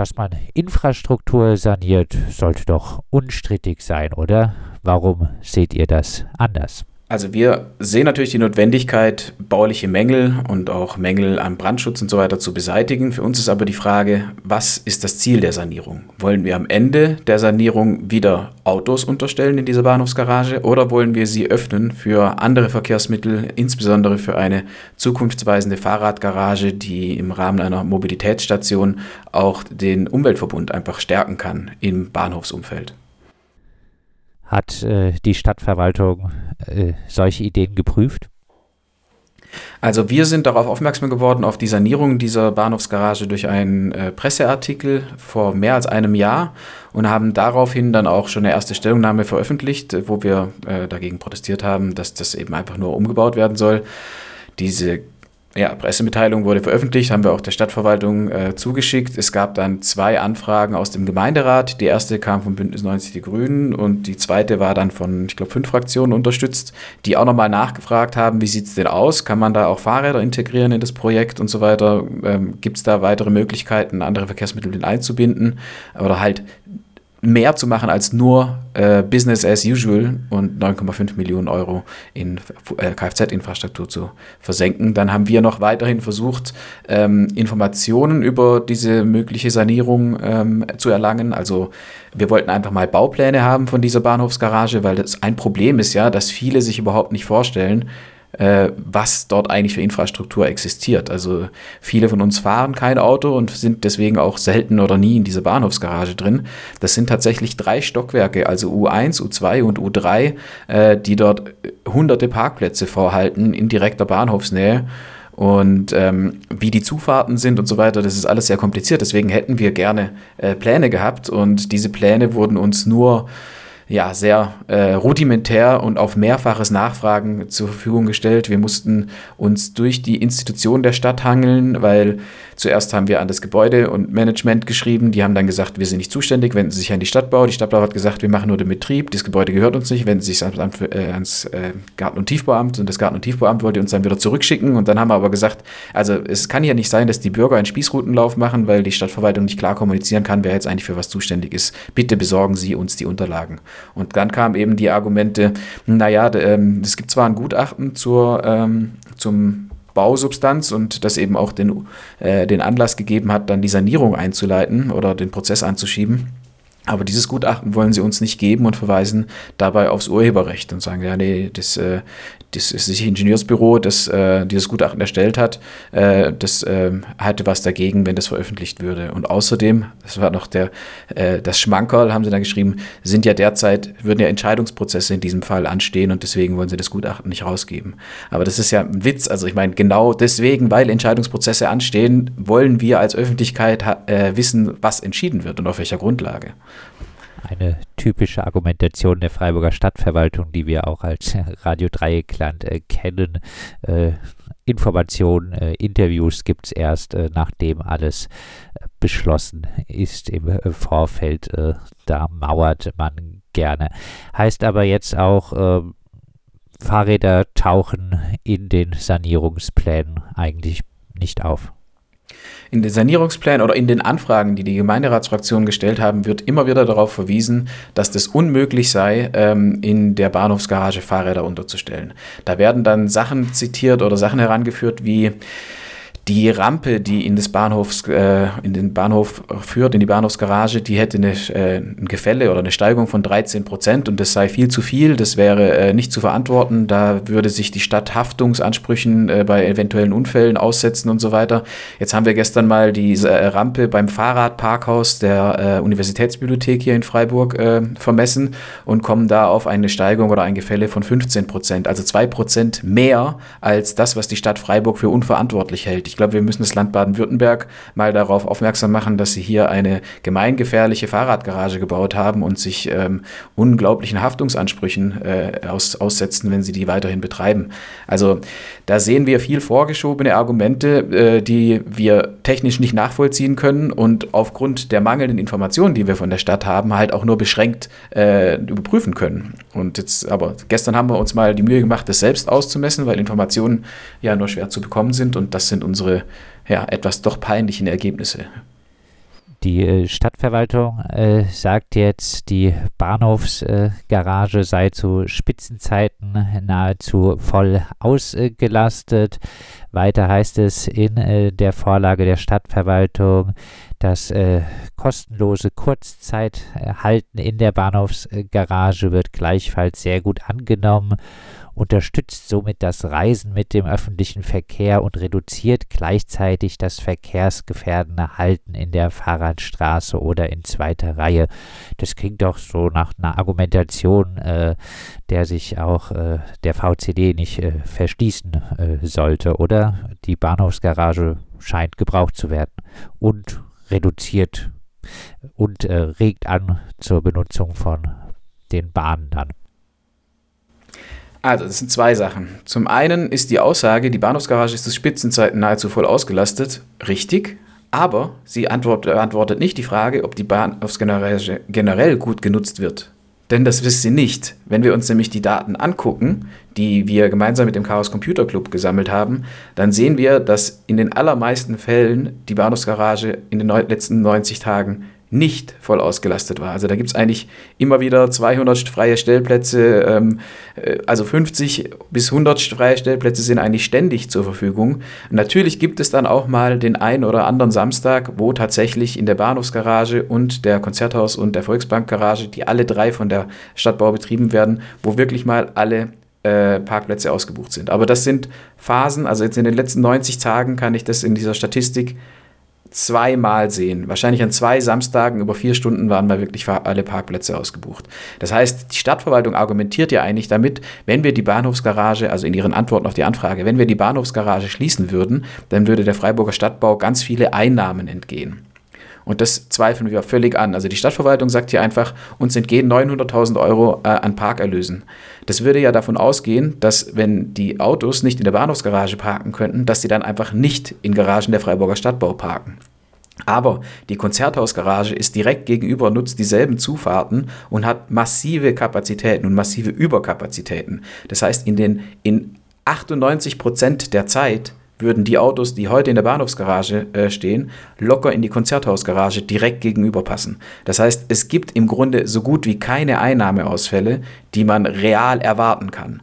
dass man Infrastruktur saniert, sollte doch unstrittig sein, oder? Warum seht ihr das anders? Also wir sehen natürlich die Notwendigkeit, bauliche Mängel und auch Mängel am Brandschutz und so weiter zu beseitigen. Für uns ist aber die Frage, was ist das Ziel der Sanierung? Wollen wir am Ende der Sanierung wieder Autos unterstellen in dieser Bahnhofsgarage oder wollen wir sie öffnen für andere Verkehrsmittel, insbesondere für eine zukunftsweisende Fahrradgarage, die im Rahmen einer Mobilitätsstation auch den Umweltverbund einfach stärken kann im Bahnhofsumfeld? Hat äh, die Stadtverwaltung äh, solche Ideen geprüft? Also wir sind darauf aufmerksam geworden, auf die Sanierung dieser Bahnhofsgarage durch einen äh, Presseartikel vor mehr als einem Jahr und haben daraufhin dann auch schon eine erste Stellungnahme veröffentlicht, wo wir äh, dagegen protestiert haben, dass das eben einfach nur umgebaut werden soll. Diese ja, Pressemitteilung wurde veröffentlicht, haben wir auch der Stadtverwaltung äh, zugeschickt. Es gab dann zwei Anfragen aus dem Gemeinderat. Die erste kam von Bündnis 90 Die Grünen und die zweite war dann von, ich glaube, fünf Fraktionen unterstützt, die auch nochmal nachgefragt haben, wie sieht es denn aus? Kann man da auch Fahrräder integrieren in das Projekt und so weiter? Ähm, Gibt es da weitere Möglichkeiten, andere Verkehrsmittel mit einzubinden? Oder halt mehr zu machen als nur äh, Business as usual und 9,5 Millionen Euro in äh, Kfz-Infrastruktur zu versenken. Dann haben wir noch weiterhin versucht, ähm, Informationen über diese mögliche Sanierung ähm, zu erlangen. Also wir wollten einfach mal Baupläne haben von dieser Bahnhofsgarage, weil das ein Problem ist ja, dass viele sich überhaupt nicht vorstellen, äh, was dort eigentlich für Infrastruktur existiert. Also viele von uns fahren kein Auto und sind deswegen auch selten oder nie in dieser Bahnhofsgarage drin. Das sind tatsächlich drei Stockwerke, also U1, U2 und U3, äh, die dort hunderte Parkplätze vorhalten in direkter Bahnhofsnähe. Und ähm, wie die Zufahrten sind und so weiter, das ist alles sehr kompliziert. Deswegen hätten wir gerne äh, Pläne gehabt und diese Pläne wurden uns nur ja, sehr äh, rudimentär und auf mehrfaches Nachfragen zur Verfügung gestellt. Wir mussten uns durch die Institution der Stadt hangeln, weil zuerst haben wir an das Gebäude und Management geschrieben. Die haben dann gesagt, wir sind nicht zuständig, wenden Sie sich an die Stadtbau. Die Stadtbau hat gesagt, wir machen nur den Betrieb. Das Gebäude gehört uns nicht, wenden Sie sich ans, äh, ans äh, Garten- und Tiefbauamt. Und das Garten- und Tiefbauamt wollte uns dann wieder zurückschicken. Und dann haben wir aber gesagt, also es kann ja nicht sein, dass die Bürger einen Spießrutenlauf machen, weil die Stadtverwaltung nicht klar kommunizieren kann, wer jetzt eigentlich für was zuständig ist. Bitte besorgen Sie uns die Unterlagen. Und dann kamen eben die Argumente, naja, ähm, es gibt zwar ein Gutachten zur, ähm, zum Bausubstanz und das eben auch den, äh, den Anlass gegeben hat, dann die Sanierung einzuleiten oder den Prozess anzuschieben. Aber dieses Gutachten wollen sie uns nicht geben und verweisen dabei aufs Urheberrecht und sagen, ja, nee, das, äh, das ist das Ingenieursbüro, das äh, dieses Gutachten erstellt hat, äh, das äh, hatte was dagegen, wenn das veröffentlicht würde. Und außerdem, das war noch der, das Schmankerl, haben sie dann geschrieben, sind ja derzeit, würden ja Entscheidungsprozesse in diesem Fall anstehen und deswegen wollen sie das Gutachten nicht rausgeben. Aber das ist ja ein Witz. Also ich meine, genau deswegen, weil Entscheidungsprozesse anstehen, wollen wir als Öffentlichkeit wissen, was entschieden wird und auf welcher Grundlage eine typische Argumentation der Freiburger Stadtverwaltung, die wir auch als Radio Dreieckland äh, kennen. Äh, Informationen, äh, Interviews gibt es erst, äh, nachdem alles äh, beschlossen ist im äh, Vorfeld. da mauert man gerne. Heißt aber jetzt auch, ähm, Fahrräder tauchen in den Sanierungsplänen eigentlich nicht auf. In den Sanierungsplänen oder in den Anfragen, die die Gemeinderatsfraktionen gestellt haben, wird immer wieder darauf verwiesen, dass das unmöglich sei, ähm, in der Bahnhofsgarage Fahrräder unterzustellen. Da werden dann Sachen zitiert oder Sachen herangeführt wie die Rampe, die in, des Bahnhofs, äh, in den Bahnhof führt, in die Bahnhofsgarage, die hätte eine, äh, ein Gefälle oder eine Steigung von 13 Prozent und das sei viel zu viel, das wäre äh, nicht zu verantworten, da würde sich die Stadt Haftungsansprüchen äh, bei eventuellen Unfällen aussetzen und so weiter. Jetzt haben wir gestern mal diese äh, Rampe beim Fahrradparkhaus der äh, Universitätsbibliothek hier in Freiburg vermessen und kommen da auf eine Steigung oder ein Gefälle von 15 Prozent, also zwei Prozent mehr als das, was die Stadt Freiburg für unverantwortlich hält. Ich glaube, wir müssen das Land Baden-Württemberg mal darauf aufmerksam machen, dass sie hier eine gemeingefährliche Fahrradgarage gebaut haben und sich ähm, unglaublichen Haftungsansprüchen äh, aus, aussetzen, wenn sie die weiterhin betreiben. Also da sehen wir viel vorgeschobene Argumente, äh, die wir technisch nicht nachvollziehen können und aufgrund der mangelnden Informationen, die wir von der Stadt haben, halt auch nur beschränkt äh, überprüfen können. Und jetzt, aber gestern haben wir uns mal die Mühe gemacht, das selbst auszumessen, weil Informationen ja nur schwer zu bekommen sind und das sind unsere ja, etwas doch peinlichen Ergebnisse. Die äh, Stadtverwaltung äh, sagt jetzt, die Bahnhofsgarage sei zu Spitzenzeiten nahezu voll ausgelastet. Weiter heißt es in äh, der Vorlage der Stadtverwaltung, das äh, kostenlose Kurzzeithalten in der Bahnhofsgarage wird gleichfalls sehr gut angenommen unterstützt somit das Reisen mit dem öffentlichen Verkehr und reduziert gleichzeitig das verkehrsgefährdende Halten in der Fahrradstraße oder in zweiter Reihe. Das klingt doch so nach einer Argumentation, äh, der sich auch äh, der VCD nicht äh, verschließen äh, sollte, oder? Die Bahnhofsgarage scheint gebraucht zu werden und reduziert und äh, regt an zur Benutzung von den Bahnen dann. Also, das sind zwei Sachen. Zum einen ist die Aussage, die Bahnhofsgarage ist zu Spitzenzeiten nahezu voll ausgelastet, richtig, aber sie beantwortet nicht die Frage, ob die Bahnhofsgarage generell gut genutzt wird. Denn das wisst ihr nicht. Wenn wir uns nämlich die Daten angucken, die wir gemeinsam mit dem Chaos Computer Club gesammelt haben, dann sehen wir, dass in den allermeisten Fällen die Bahnhofsgarage in den letzten 90 Tagen nicht voll ausgelastet war. Also da gibt es eigentlich immer wieder 200 freie Stellplätze, ähm, äh, also 50 bis 100 freie Stellplätze sind eigentlich ständig zur Verfügung. natürlich gibt es dann auch mal den einen oder anderen Samstag, wo tatsächlich in der Bahnhofsgarage und der Konzerthaus und der Volksbankgarage, die alle drei von der Stadtbau betrieben werden, wo wirklich mal alle äh, Parkplätze ausgebucht sind. Aber das sind Phasen, also jetzt in den letzten 90 Tagen kann ich das in dieser Statistik zweimal sehen. Wahrscheinlich an zwei Samstagen über vier Stunden waren mal wirklich alle Parkplätze ausgebucht. Das heißt, die Stadtverwaltung argumentiert ja eigentlich damit, wenn wir die Bahnhofsgarage, also in ihren Antworten auf die Anfrage, wenn wir die Bahnhofsgarage schließen würden, dann würde der Freiburger Stadtbau ganz viele Einnahmen entgehen. Und das zweifeln wir völlig an. Also die Stadtverwaltung sagt hier einfach, uns entgehen 900.000 Euro äh, an Parkerlösen. Das würde ja davon ausgehen, dass wenn die Autos nicht in der Bahnhofsgarage parken könnten, dass sie dann einfach nicht in Garagen der Freiburger Stadtbau parken. Aber die Konzerthausgarage ist direkt gegenüber, nutzt dieselben Zufahrten und hat massive Kapazitäten und massive Überkapazitäten. Das heißt, in den in 98 Prozent der Zeit würden die Autos, die heute in der Bahnhofsgarage äh, stehen, locker in die Konzerthausgarage direkt gegenüber passen. Das heißt, es gibt im Grunde so gut wie keine Einnahmeausfälle, die man real erwarten kann.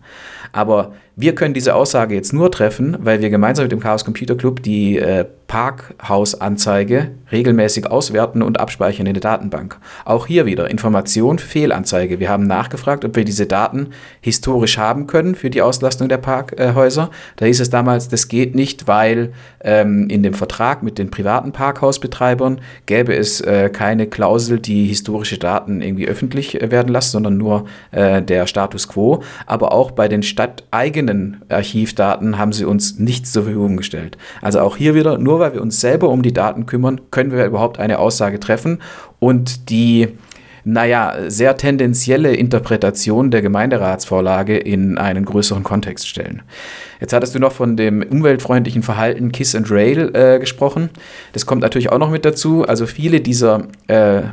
Aber wir können diese Aussage jetzt nur treffen, weil wir gemeinsam mit dem Chaos Computer Club die äh, Parkhausanzeige regelmäßig auswerten und abspeichern in der Datenbank. Auch hier wieder Information Fehlanzeige. Wir haben nachgefragt, ob wir diese Daten historisch haben können für die Auslastung der Parkhäuser. Da hieß es damals, das geht nicht, weil ähm, in dem Vertrag mit den privaten Parkhausbetreibern gäbe es äh, keine Klausel, die historische Daten irgendwie öffentlich äh, werden lässt, sondern nur äh, der Status quo. Aber auch bei den stadteigenen eigenen Archivdaten haben sie uns nichts zur Verfügung gestellt. Also auch hier wieder, nur weil wir uns selber um die Daten kümmern, können wir überhaupt eine Aussage treffen und die naja, sehr tendenzielle Interpretation der Gemeinderatsvorlage in einen größeren Kontext stellen. Jetzt hattest du noch von dem umweltfreundlichen Verhalten Kiss and Rail äh, gesprochen. Das kommt natürlich auch noch mit dazu. Also viele dieser äh,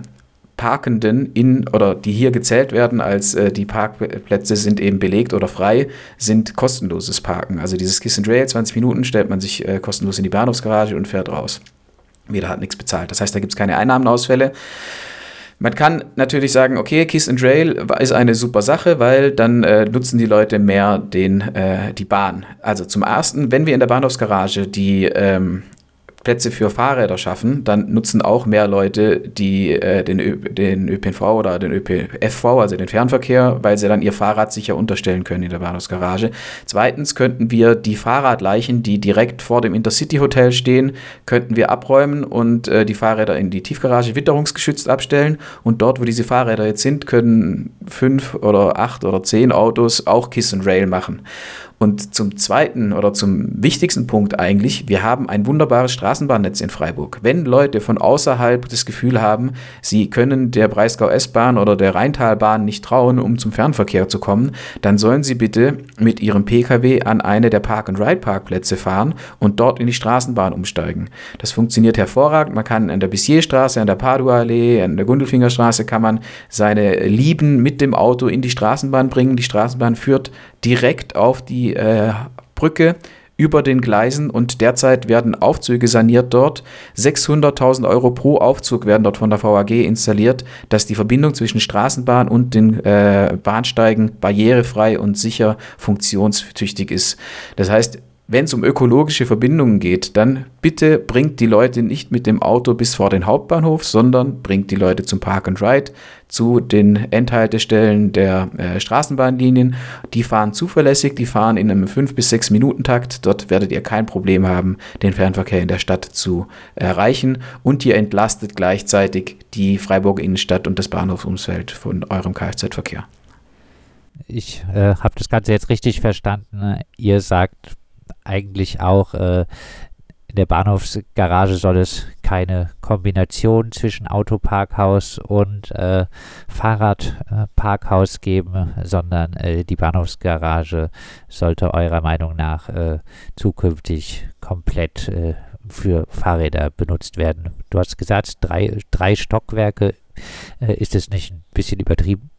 Parkenden in oder die hier gezählt werden als äh, die Parkplätze sind eben belegt oder frei, sind kostenloses Parken. Also dieses Kiss and Rail, 20 Minuten stellt man sich äh, kostenlos in die Bahnhofsgarage und fährt raus. Jeder hat nichts bezahlt. Das heißt, da gibt es keine Einnahmenausfälle. Man kann natürlich sagen, okay, Kiss and Rail ist eine super Sache, weil dann äh, nutzen die Leute mehr den, äh, die Bahn. Also zum ersten, wenn wir in der Bahnhofsgarage die ähm, Plätze für Fahrräder schaffen, dann nutzen auch mehr Leute die, äh, den, Ö den ÖPNV oder den ÖPFV, also den Fernverkehr, weil sie dann ihr Fahrrad sicher unterstellen können in der Bahnhofsgarage. Zweitens könnten wir die Fahrradleichen, die direkt vor dem Intercity Hotel stehen, könnten wir abräumen und äh, die Fahrräder in die Tiefgarage witterungsgeschützt abstellen. Und dort, wo diese Fahrräder jetzt sind, können fünf oder acht oder zehn Autos auch Kiss and Rail machen. Und zum zweiten oder zum wichtigsten Punkt eigentlich, wir haben ein wunderbares Straßenbahnnetz in Freiburg. Wenn Leute von außerhalb das Gefühl haben, sie können der Breisgau S-Bahn oder der Rheintalbahn nicht trauen, um zum Fernverkehr zu kommen, dann sollen sie bitte mit ihrem Pkw an eine der Park-and-Ride-Parkplätze fahren und dort in die Straßenbahn umsteigen. Das funktioniert hervorragend. Man kann an der Bissierstraße, an der Padua-Allee, an der Gundelfingerstraße kann man seine Lieben mit dem Auto in die Straßenbahn bringen. Die Straßenbahn führt direkt auf die äh, Brücke über den Gleisen und derzeit werden Aufzüge saniert dort. 600.000 Euro pro Aufzug werden dort von der VAG installiert, dass die Verbindung zwischen Straßenbahn und den äh, Bahnsteigen barrierefrei und sicher funktionstüchtig ist. Das heißt, wenn es um ökologische Verbindungen geht, dann bitte bringt die Leute nicht mit dem Auto bis vor den Hauptbahnhof, sondern bringt die Leute zum Park and Ride, zu den Endhaltestellen der äh, Straßenbahnlinien. Die fahren zuverlässig, die fahren in einem 5 bis 6 Minuten Takt. Dort werdet ihr kein Problem haben, den Fernverkehr in der Stadt zu erreichen und ihr entlastet gleichzeitig die Freiburger Innenstadt und das Bahnhofsumfeld von eurem Kfz-Verkehr. Ich äh, habe das Ganze jetzt richtig verstanden. Ihr sagt eigentlich auch, äh, in der Bahnhofsgarage soll es keine Kombination zwischen Autoparkhaus und äh, Fahrradparkhaus geben, sondern äh, die Bahnhofsgarage sollte eurer Meinung nach äh, zukünftig komplett äh, für Fahrräder benutzt werden. Du hast gesagt, drei, drei Stockwerke. Äh, ist es nicht ein bisschen übertrieben?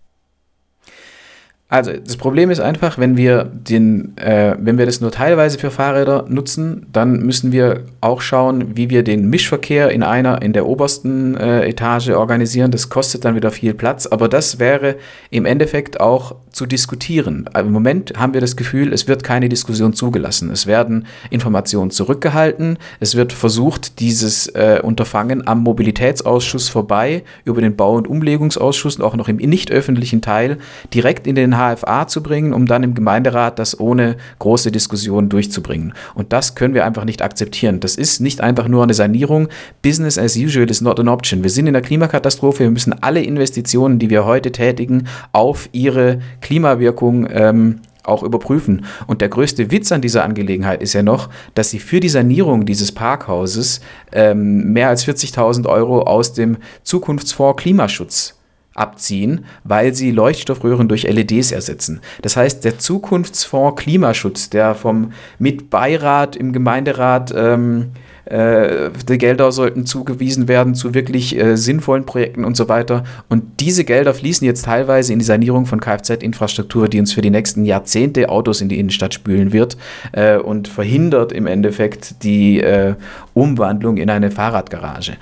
Also das Problem ist einfach, wenn wir, den, äh, wenn wir das nur teilweise für Fahrräder nutzen, dann müssen wir auch schauen, wie wir den Mischverkehr in einer, in der obersten äh, Etage organisieren. Das kostet dann wieder viel Platz, aber das wäre im Endeffekt auch zu diskutieren. Im Moment haben wir das Gefühl, es wird keine Diskussion zugelassen. Es werden Informationen zurückgehalten. Es wird versucht, dieses äh, Unterfangen am Mobilitätsausschuss vorbei, über den Bau- und Umlegungsausschuss und auch noch im nicht öffentlichen Teil direkt in den HFA zu bringen, um dann im Gemeinderat das ohne große Diskussion durchzubringen. Und das können wir einfach nicht akzeptieren. Das ist nicht einfach nur eine Sanierung. Business as usual is not an option. Wir sind in der Klimakatastrophe. Wir müssen alle Investitionen, die wir heute tätigen, auf ihre Klimawirkung ähm, auch überprüfen. Und der größte Witz an dieser Angelegenheit ist ja noch, dass sie für die Sanierung dieses Parkhauses ähm, mehr als 40.000 Euro aus dem Zukunftsfonds Klimaschutz abziehen, weil sie Leuchtstoffröhren durch LEDs ersetzen. Das heißt, der Zukunftsfonds Klimaschutz, der vom Mitbeirat im Gemeinderat ähm, äh, die Gelder sollten zugewiesen werden zu wirklich äh, sinnvollen Projekten und so weiter. Und diese Gelder fließen jetzt teilweise in die Sanierung von Kfz-Infrastruktur, die uns für die nächsten Jahrzehnte Autos in die Innenstadt spülen wird äh, und verhindert im Endeffekt die äh, Umwandlung in eine Fahrradgarage.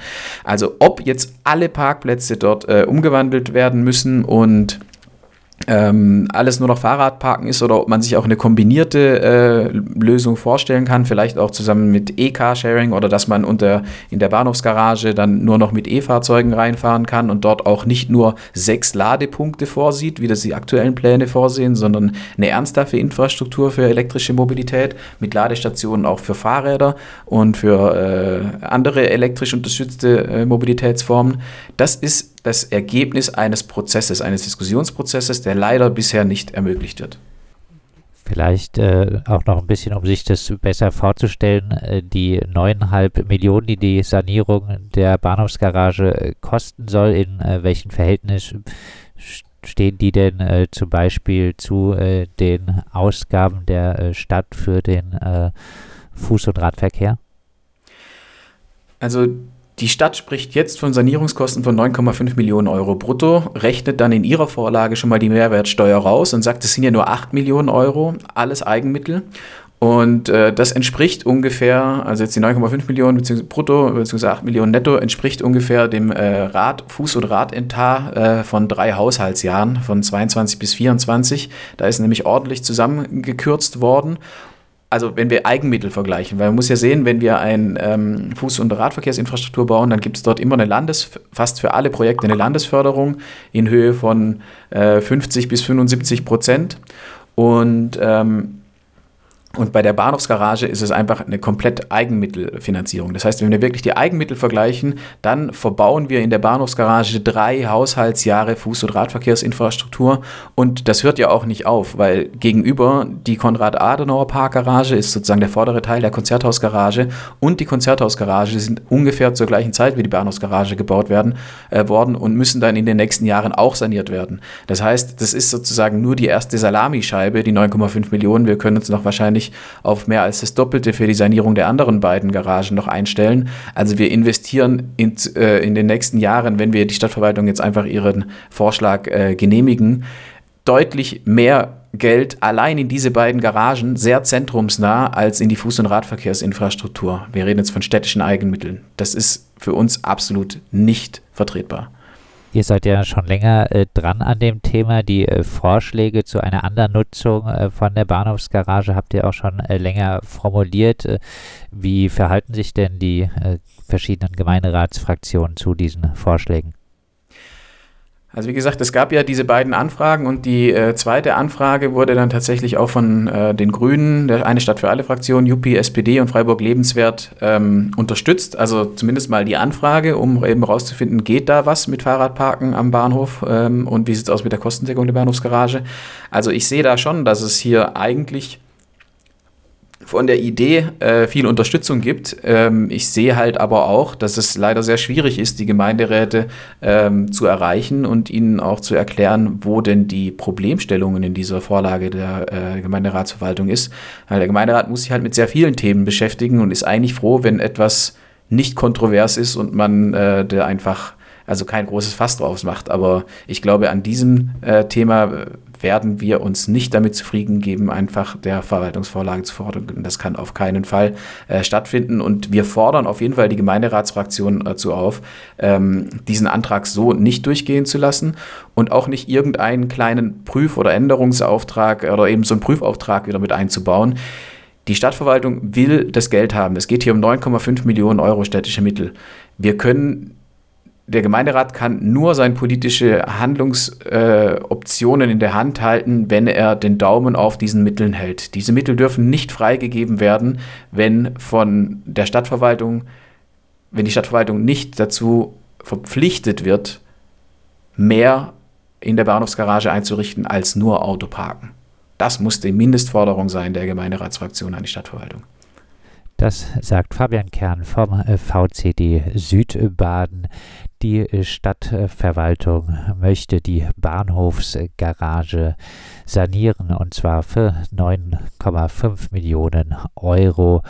Also ob jetzt alle Parkplätze dort äh, umgewandelt werden müssen und ähm, alles nur noch Fahrradparken ist oder ob man sich auch eine kombinierte äh, Lösung vorstellen kann, vielleicht auch zusammen mit E-Carsharing oder dass man unter, in der Bahnhofsgarage dann nur noch mit E-Fahrzeugen reinfahren kann und dort auch nicht nur sechs Ladepunkte vorsieht, wie das die aktuellen Pläne vorsehen, sondern eine ernsthafte Infrastruktur für elektrische Mobilität mit Ladestationen auch für Fahrräder und für äh, andere elektrisch unterstützte äh, Mobilitätsformen. Das ist das Ergebnis eines Prozesses, eines Diskussionsprozesses, der leider bisher nicht ermöglicht wird. Vielleicht äh, auch noch ein bisschen, um sich das besser vorzustellen, äh, die neuneinhalb Millionen, die die Sanierung der Bahnhofsgarage äh, kosten soll, in äh, welchem Verhältnis stehen die denn äh, zum Beispiel zu äh, den Ausgaben der Stadt für den Fuß- und Radverkehr? Also die Stadt spricht jetzt von Sanierungskosten von 9,5 Millionen Euro brutto, rechnet dann in ihrer Vorlage schon mal die Mehrwertsteuer raus und sagt, es sind ja nur 8 Millionen Euro, alles Eigenmittel. Und äh, das entspricht ungefähr, also jetzt die 9,5 Millionen bzw. brutto bzw. 8 Millionen netto, entspricht ungefähr dem äh, Rad, Fuß- und Radentar äh, von drei Haushaltsjahren, von 22 bis 24. Da ist nämlich ordentlich zusammengekürzt worden also wenn wir Eigenmittel vergleichen, weil man muss ja sehen, wenn wir ein ähm, Fuß- und Radverkehrsinfrastruktur bauen, dann gibt es dort immer eine Landes, fast für alle Projekte eine Landesförderung in Höhe von äh, 50 bis 75 Prozent. Und ähm, und bei der Bahnhofsgarage ist es einfach eine komplett Eigenmittelfinanzierung. Das heißt, wenn wir wirklich die Eigenmittel vergleichen, dann verbauen wir in der Bahnhofsgarage drei Haushaltsjahre Fuß- und Radverkehrsinfrastruktur. Und das hört ja auch nicht auf, weil gegenüber die Konrad-Adenauer-Parkgarage ist sozusagen der vordere Teil der Konzerthausgarage und die Konzerthausgarage sind ungefähr zur gleichen Zeit wie die Bahnhofsgarage gebaut werden äh, worden und müssen dann in den nächsten Jahren auch saniert werden. Das heißt, das ist sozusagen nur die erste Salamischeibe, die 9,5 Millionen. Wir können uns noch wahrscheinlich wahrscheinlich auf mehr als das Doppelte für die Sanierung der anderen beiden Garagen noch einstellen. Also wir investieren in, äh, in den nächsten Jahren, wenn wir die Stadtverwaltung jetzt einfach ihren Vorschlag äh, genehmigen, deutlich mehr Geld allein in diese beiden Garagen sehr zentrumsnah als in die Fuß- und Radverkehrsinfrastruktur. Wir reden jetzt von städtischen Eigenmitteln. Das ist für uns absolut nicht vertretbar. Ihr seid ja schon länger äh, dran an dem Thema. Die äh, Vorschläge zu einer anderen Nutzung äh, von der Bahnhofsgarage habt ihr auch schon äh, länger formuliert. Äh, wie verhalten sich denn die äh, verschiedenen Gemeinderatsfraktionen zu diesen Vorschlägen? Also wie gesagt, es gab ja diese beiden Anfragen und die äh, zweite Anfrage wurde dann tatsächlich auch von äh, den Grünen, der eine Stadt für alle Fraktion, Juppie, SPD und Freiburg Lebenswert ähm, unterstützt. Also zumindest mal die Anfrage, um eben herauszufinden, geht da was mit Fahrradparken am Bahnhof ähm, und wie sieht es aus mit der Kostendeckung der Bahnhofsgarage. Also ich sehe da schon, dass es hier eigentlich von der Idee äh, viel Unterstützung gibt. Ähm, ich sehe halt aber auch, dass es leider sehr schwierig ist, die Gemeinderäte ähm, zu erreichen und ihnen auch zu erklären, wo denn die Problemstellungen in dieser Vorlage der äh, Gemeinderatsverwaltung ist. Weil der Gemeinderat muss sich halt mit sehr vielen Themen beschäftigen und ist eigentlich froh, wenn etwas nicht kontrovers ist und man äh, der einfach also kein großes Fass draus macht. Aber ich glaube, an diesem äh, Thema werden wir uns nicht damit zufrieden geben, einfach der Verwaltungsvorlage zu fordern. Das kann auf keinen Fall äh, stattfinden. Und wir fordern auf jeden Fall die Gemeinderatsfraktion dazu auf, ähm, diesen Antrag so nicht durchgehen zu lassen und auch nicht irgendeinen kleinen Prüf- oder Änderungsauftrag oder eben so einen Prüfauftrag wieder mit einzubauen. Die Stadtverwaltung will das Geld haben. Es geht hier um 9,5 Millionen Euro städtische Mittel. Wir können der Gemeinderat kann nur seine politische Handlungsoptionen äh, in der Hand halten, wenn er den Daumen auf diesen Mitteln hält. Diese Mittel dürfen nicht freigegeben werden, wenn von der Stadtverwaltung, wenn die Stadtverwaltung nicht dazu verpflichtet wird, mehr in der Bahnhofsgarage einzurichten als nur Autoparken. Das muss die Mindestforderung sein der Gemeinderatsfraktion an die Stadtverwaltung. Das sagt Fabian Kern vom äh, VCD Südbaden. Die äh, Stadtverwaltung möchte die Bahnhofsgarage sanieren und zwar für 9,5 Millionen Euro.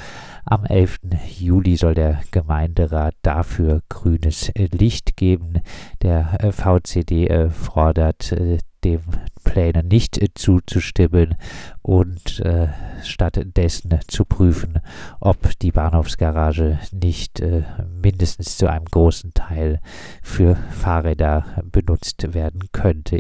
Am 11. Juli soll der Gemeinderat dafür grünes Licht geben. Der äh, VCD fordert dem Plänen nicht äh, zuzustimmen und äh, stattdessen zu prüfen, ob die Bahnhofsgarage nicht äh, mindestens zu einem großen Teil für Fahrräder benutzt werden könnte.